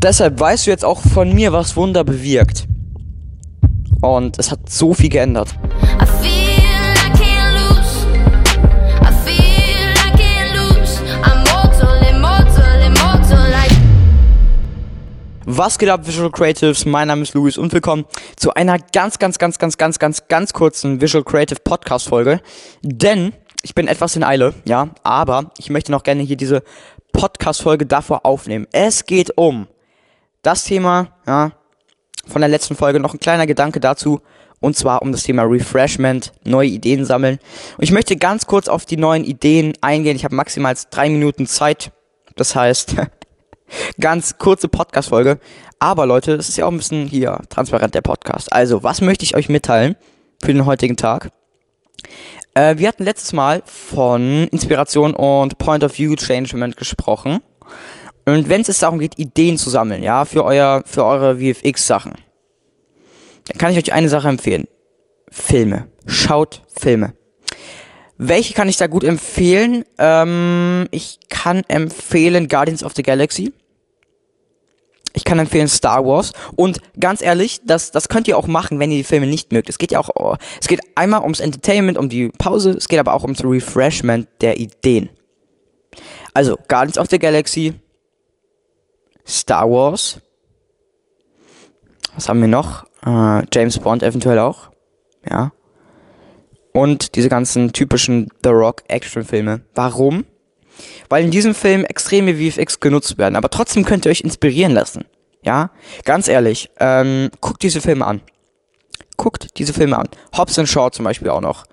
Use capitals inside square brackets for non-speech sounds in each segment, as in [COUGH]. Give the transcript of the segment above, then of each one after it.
Deshalb weißt du jetzt auch von mir, was Wunder bewirkt. Und es hat so viel geändert. Was geht ab, Visual Creatives? Mein Name ist Luis und willkommen zu einer ganz, ganz, ganz, ganz, ganz, ganz, ganz kurzen Visual Creative Podcast Folge. Denn ich bin etwas in Eile, ja, aber ich möchte noch gerne hier diese Podcast Folge davor aufnehmen. Es geht um das Thema, ja, von der letzten Folge noch ein kleiner Gedanke dazu. Und zwar um das Thema Refreshment, neue Ideen sammeln. Und ich möchte ganz kurz auf die neuen Ideen eingehen. Ich habe maximal drei Minuten Zeit. Das heißt, [LAUGHS] ganz kurze Podcast-Folge. Aber Leute, es ist ja auch ein bisschen hier transparent der Podcast. Also, was möchte ich euch mitteilen für den heutigen Tag? Äh, wir hatten letztes Mal von Inspiration und Point of View Changement gesprochen. Und wenn es darum geht, Ideen zu sammeln, ja, für euer, für eure VFX-Sachen, dann kann ich euch eine Sache empfehlen. Filme. Schaut Filme. Welche kann ich da gut empfehlen? Ähm, ich kann empfehlen Guardians of the Galaxy. Ich kann empfehlen Star Wars. Und ganz ehrlich, das, das könnt ihr auch machen, wenn ihr die Filme nicht mögt. Es geht ja auch, oh, es geht einmal ums Entertainment, um die Pause, es geht aber auch ums Refreshment der Ideen. Also, Guardians of the Galaxy, Star Wars. Was haben wir noch? Äh, James Bond eventuell auch. Ja. Und diese ganzen typischen The Rock Actionfilme. Warum? Weil in diesem Film extreme VFX genutzt werden. Aber trotzdem könnt ihr euch inspirieren lassen. Ja. Ganz ehrlich, ähm, guckt diese Filme an. Guckt diese Filme an. Hobbs and Shaw zum Beispiel auch noch.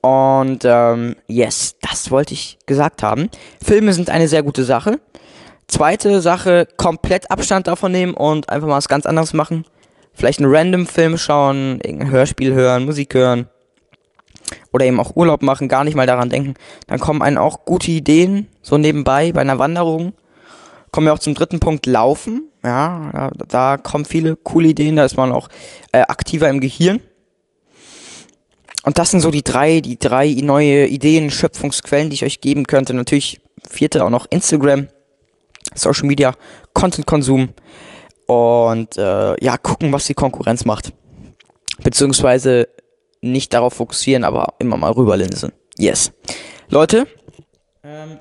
Und ähm, yes, das wollte ich gesagt haben. Filme sind eine sehr gute Sache. Zweite Sache, komplett Abstand davon nehmen und einfach mal was ganz anderes machen. Vielleicht einen random Film schauen, irgendein Hörspiel hören, Musik hören. Oder eben auch Urlaub machen, gar nicht mal daran denken. Dann kommen einem auch gute Ideen, so nebenbei bei einer Wanderung. Kommen wir auch zum dritten Punkt, Laufen. Ja, da, da kommen viele coole Ideen, da ist man auch äh, aktiver im Gehirn. Und das sind so die drei, die drei neue Ideen, Schöpfungsquellen, die ich euch geben könnte. Natürlich vierte auch noch Instagram. Social Media, Content-Konsum und äh, ja, gucken, was die Konkurrenz macht. Beziehungsweise nicht darauf fokussieren, aber immer mal rüberlinsen. Yes. Leute, ähm,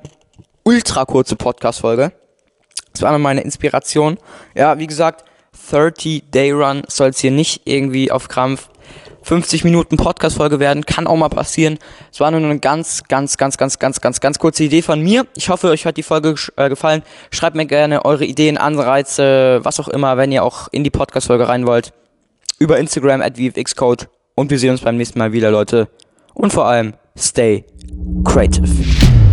ultra kurze Podcast-Folge. Das war meine Inspiration. Ja, wie gesagt, 30 Day Run soll es hier nicht irgendwie auf Krampf 50 Minuten Podcast-Folge werden. Kann auch mal passieren. Es war nur eine ganz, ganz, ganz, ganz, ganz, ganz, ganz kurze Idee von mir. Ich hoffe, euch hat die Folge äh, gefallen. Schreibt mir gerne eure Ideen, Anreize, was auch immer, wenn ihr auch in die Podcast-Folge rein wollt. Über Instagram at VFXCode. Und wir sehen uns beim nächsten Mal wieder, Leute. Und vor allem, stay creative.